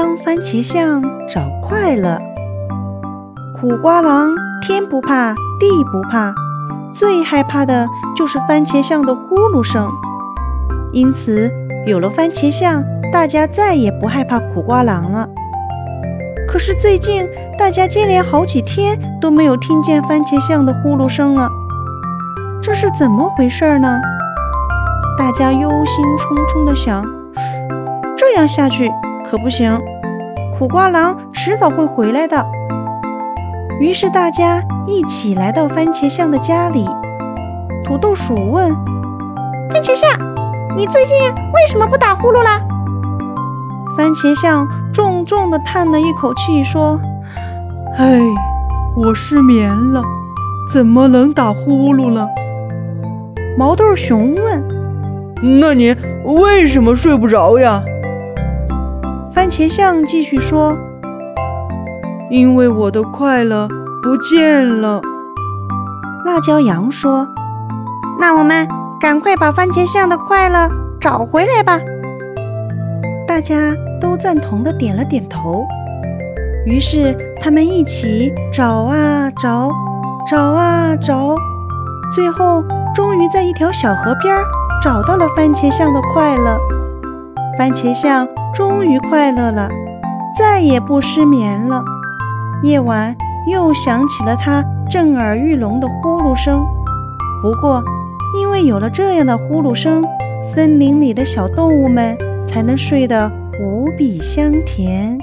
帮番茄象找快乐。苦瓜狼天不怕地不怕，最害怕的就是番茄象的呼噜声。因此，有了番茄象，大家再也不害怕苦瓜狼了。可是最近，大家接连好几天都没有听见番茄象的呼噜声了，这是怎么回事呢？大家忧心忡忡地想：这样下去可不行，苦瓜狼迟早会回来的。于是大家一起来到番茄象的家里。土豆鼠问：“番茄象，你最近为什么不打呼噜啦？”番茄象重重地叹了一口气，说：“唉，我失眠了，怎么能打呼噜了？”毛豆熊问：“那你为什么睡不着呀？”番茄象继续说：“因为我的快乐不见了。”辣椒羊说：“那我们赶快把番茄象的快乐找回来吧。”大家都赞同的点了点头，于是他们一起找啊找，找啊找，最后终于在一条小河边找到了番茄象的快乐。番茄象终于快乐了，再也不失眠了。夜晚又响起了它震耳欲聋的呼噜声。不过，因为有了这样的呼噜声，森林里的小动物们。才能睡得无比香甜。